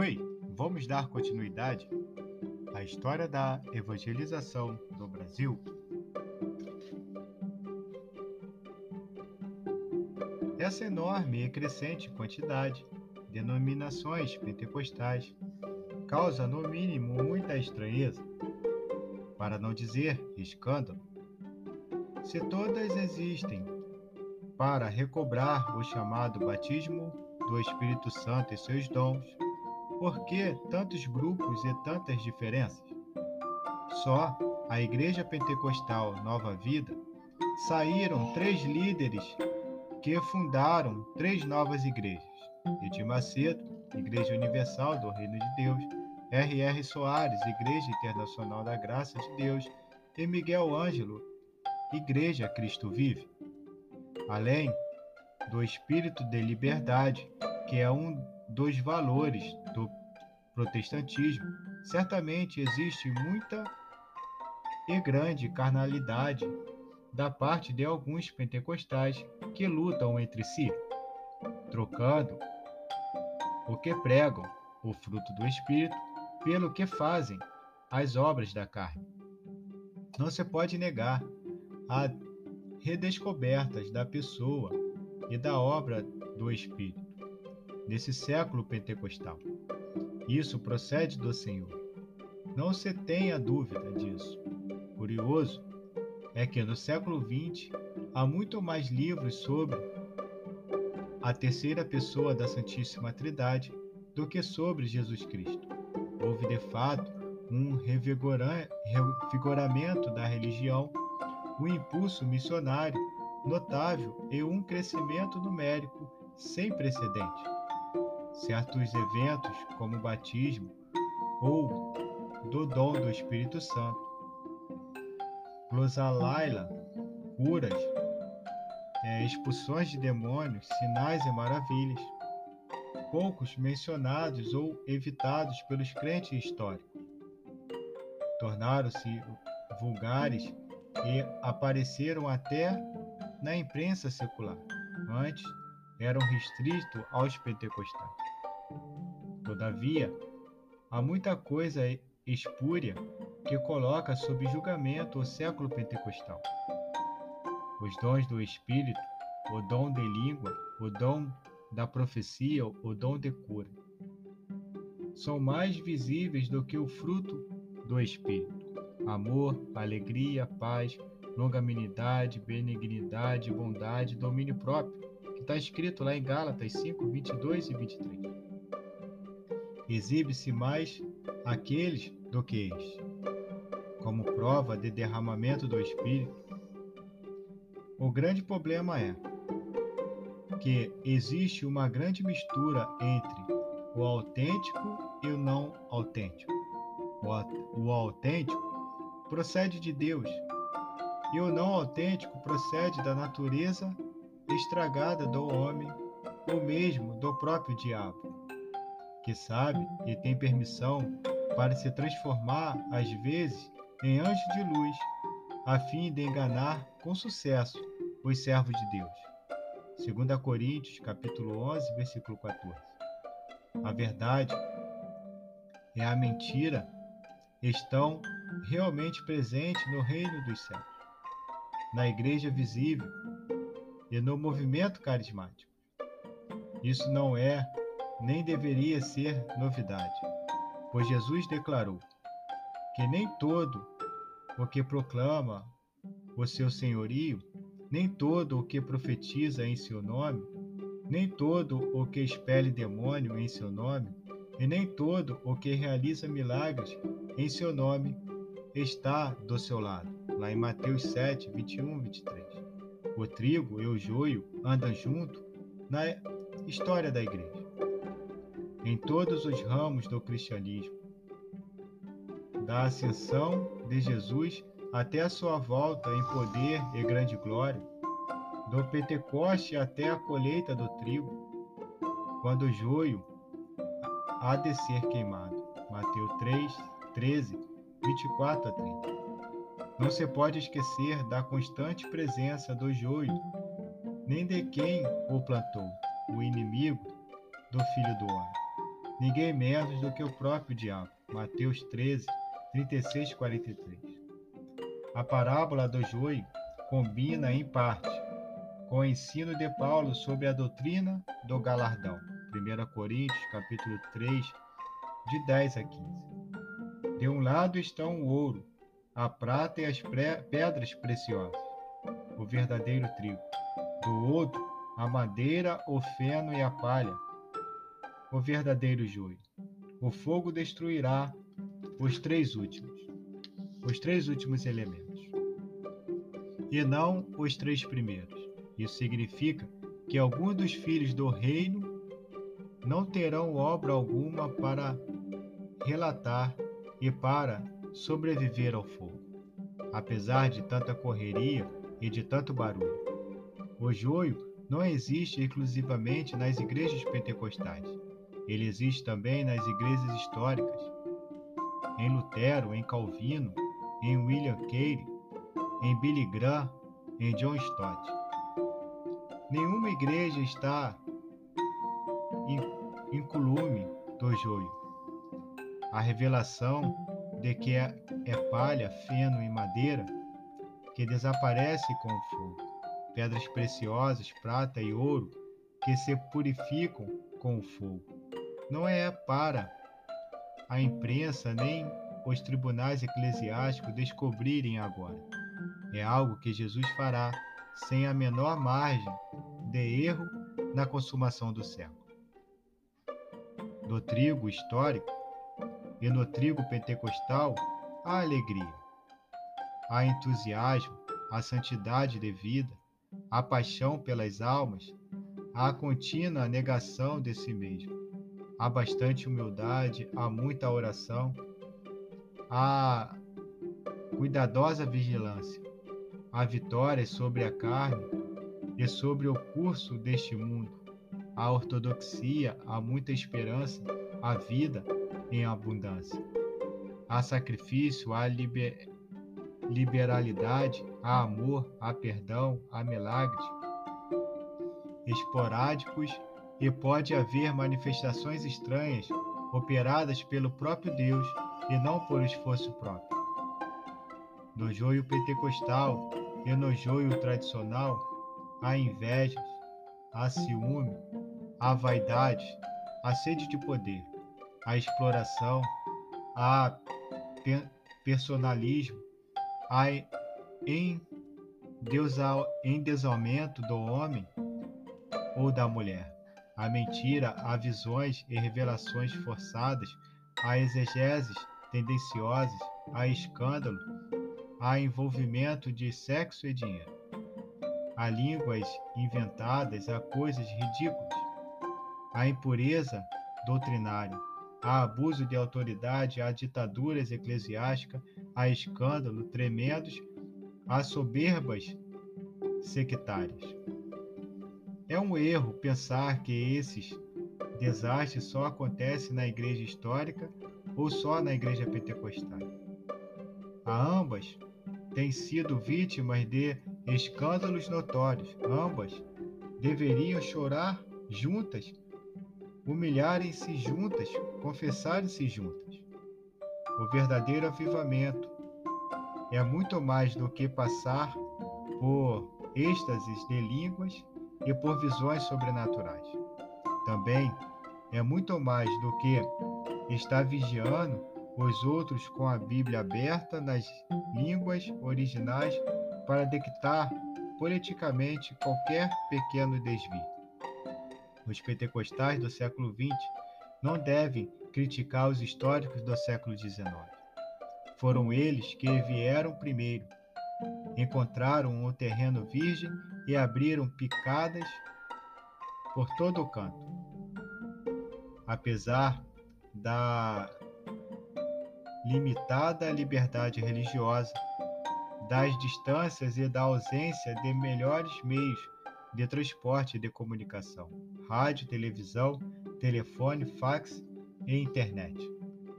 Oi, vamos dar continuidade à história da evangelização do Brasil. Essa enorme e crescente quantidade de denominações pentecostais causa, no mínimo, muita estranheza, para não dizer escândalo. Se todas existem para recobrar o chamado batismo do Espírito Santo e seus dons, por que tantos grupos e tantas diferenças? Só a Igreja Pentecostal Nova Vida saíram três líderes que fundaram três novas igrejas: Edir Macedo, Igreja Universal do Reino de Deus, R.R. Soares, Igreja Internacional da Graça de Deus, e Miguel Ângelo, Igreja Cristo Vive. Além do espírito de liberdade, que é um dos valores do protestantismo, certamente existe muita e grande carnalidade da parte de alguns pentecostais que lutam entre si, trocando o que pregam, o fruto do Espírito, pelo que fazem, as obras da carne. Não se pode negar a redescobertas da pessoa e da obra do Espírito nesse século pentecostal. Isso procede do Senhor. Não se tenha dúvida disso. Curioso é que no século XX há muito mais livros sobre a terceira pessoa da Santíssima Trindade do que sobre Jesus Cristo. Houve de fato um revigoramento da religião, um impulso missionário notável e um crescimento numérico sem precedente. Certos eventos, como o batismo ou do dom do Espírito Santo, Glosalaila, curas, é, expulsões de demônios, sinais e maravilhas, poucos mencionados ou evitados pelos crentes históricos. Tornaram-se vulgares e apareceram até na imprensa secular. Antes, eram restritos aos pentecostais. Todavia, há muita coisa espúria que coloca sob julgamento o século pentecostal. Os dons do Espírito, o dom de língua, o dom da profecia, o dom de cura, são mais visíveis do que o fruto do Espírito: amor, alegria, paz, longanimidade, benignidade, bondade, domínio próprio, está escrito lá em Gálatas 5, 22 e 23. Exibe-se mais aqueles do que este, como prova de derramamento do Espírito. O grande problema é que existe uma grande mistura entre o autêntico e o não autêntico. O autêntico procede de Deus e o não autêntico procede da natureza estragada do homem, ou mesmo do próprio diabo, que sabe e tem permissão para se transformar, às vezes, em anjo de luz, a fim de enganar com sucesso os servos de Deus. 2 Coríntios, capítulo 11, versículo 14. A verdade e a mentira estão realmente presentes no reino dos céus na igreja visível e no movimento carismático. Isso não é nem deveria ser novidade, pois Jesus declarou que nem todo o que proclama o seu senhorio, nem todo o que profetiza em seu nome, nem todo o que expele demônio em seu nome, e nem todo o que realiza milagres em seu nome está do seu lado lá em Mateus 7, 21 23. O trigo e o joio andam junto na história da igreja, em todos os ramos do cristianismo, da ascensão de Jesus até a sua volta em poder e grande glória, do Pentecoste até a colheita do trigo, quando o joio há de ser queimado. Mateus 3, 13, 24 a 30. Não se pode esquecer da constante presença do joio, nem de quem o plantou, o inimigo do Filho do Homem. ninguém menos do que o próprio diabo. Mateus 13, 36 43. A parábola do joio combina em parte com o ensino de Paulo sobre a doutrina do galardão. 1 Coríntios, capítulo 3, de 10 a 15. De um lado estão o ouro, a prata e as pedras preciosas, o verdadeiro trigo. Do outro, a madeira, o feno e a palha, o verdadeiro joio. O fogo destruirá os três últimos, os três últimos elementos, e não os três primeiros. Isso significa que alguns dos filhos do reino não terão obra alguma para relatar e para sobreviver ao fogo, apesar de tanta correria e de tanto barulho. O joio não existe exclusivamente nas igrejas pentecostais. Ele existe também nas igrejas históricas. Em Lutero, em Calvino, em William Carey, em Billy Graham, em John Stott. Nenhuma igreja está inculume do joio. A revelação de que é, é palha, feno e madeira que desaparece com o fogo, pedras preciosas, prata e ouro que se purificam com o fogo. Não é para a imprensa nem os tribunais eclesiásticos descobrirem agora. É algo que Jesus fará sem a menor margem de erro na consumação do século. No trigo histórico e no trigo pentecostal, há alegria, há entusiasmo, há santidade de vida, há paixão pelas almas, há contínua negação de si mesmo, há bastante humildade, há muita oração, há cuidadosa vigilância, há vitória sobre a carne e sobre o curso deste mundo. A ortodoxia, há muita esperança, a vida em abundância. Há sacrifício, há liber... liberalidade, há amor, há perdão, há milagres esporádicos e pode haver manifestações estranhas operadas pelo próprio Deus e não por esforço próprio. No joio pentecostal e no joio tradicional, há invejas, há ciúme, há vaidade, há sede de poder, há exploração, há personalismo, há endeusamento do homem ou da mulher, há mentira, há visões e revelações forçadas, há exegeses tendenciosas, há escândalo, há envolvimento de sexo e dinheiro há línguas inventadas, há coisas ridículas, há impureza doutrinária, há abuso de autoridade, há ditaduras eclesiásticas, há escândalos tremendos, há soberbas sectárias. É um erro pensar que esses desastres só acontecem na igreja histórica ou só na igreja pentecostal. A ambas têm sido vítimas de escândalos notórios. Ambas deveriam chorar juntas, humilharem-se juntas, confessarem-se juntas. O verdadeiro avivamento é muito mais do que passar por êxtases de línguas e por visões sobrenaturais. Também é muito mais do que estar vigiando os outros com a Bíblia aberta nas línguas originais para detectar politicamente qualquer pequeno desvio. Os pentecostais do século XX não devem criticar os históricos do século XIX. Foram eles que vieram primeiro, encontraram um terreno virgem e abriram picadas por todo o canto. Apesar da limitada liberdade religiosa, das distâncias e da ausência de melhores meios de transporte e de comunicação, rádio, televisão, telefone, fax e internet.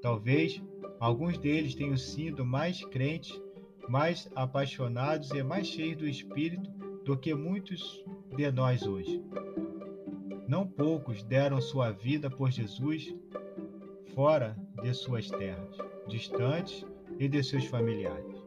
Talvez alguns deles tenham sido mais crentes, mais apaixonados e mais cheios do Espírito do que muitos de nós hoje. Não poucos deram sua vida por Jesus fora de suas terras, distantes e de seus familiares.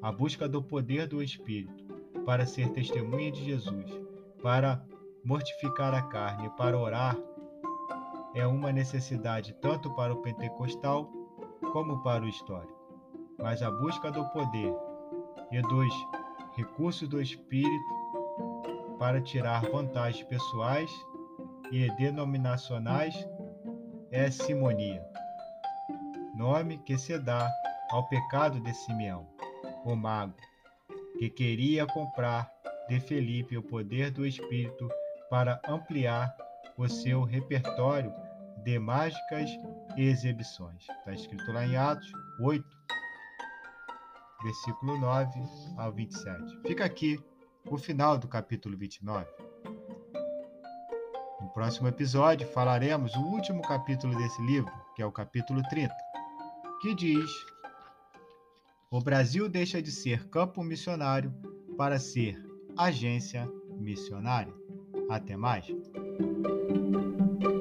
A busca do poder do Espírito para ser testemunha de Jesus, para mortificar a carne, para orar, é uma necessidade tanto para o pentecostal como para o histórico. Mas a busca do poder e dos recursos do Espírito para tirar vantagens pessoais e denominacionais é simonia, nome que se dá ao pecado de Simeão, o mago, que queria comprar de Felipe o poder do Espírito para ampliar o seu repertório de mágicas exibições. Está escrito lá em Atos 8, versículo 9 ao 27. Fica aqui o final do capítulo 29. No próximo episódio falaremos o último capítulo desse livro, que é o capítulo 30, que diz: O Brasil deixa de ser campo missionário para ser agência missionária. Até mais. Música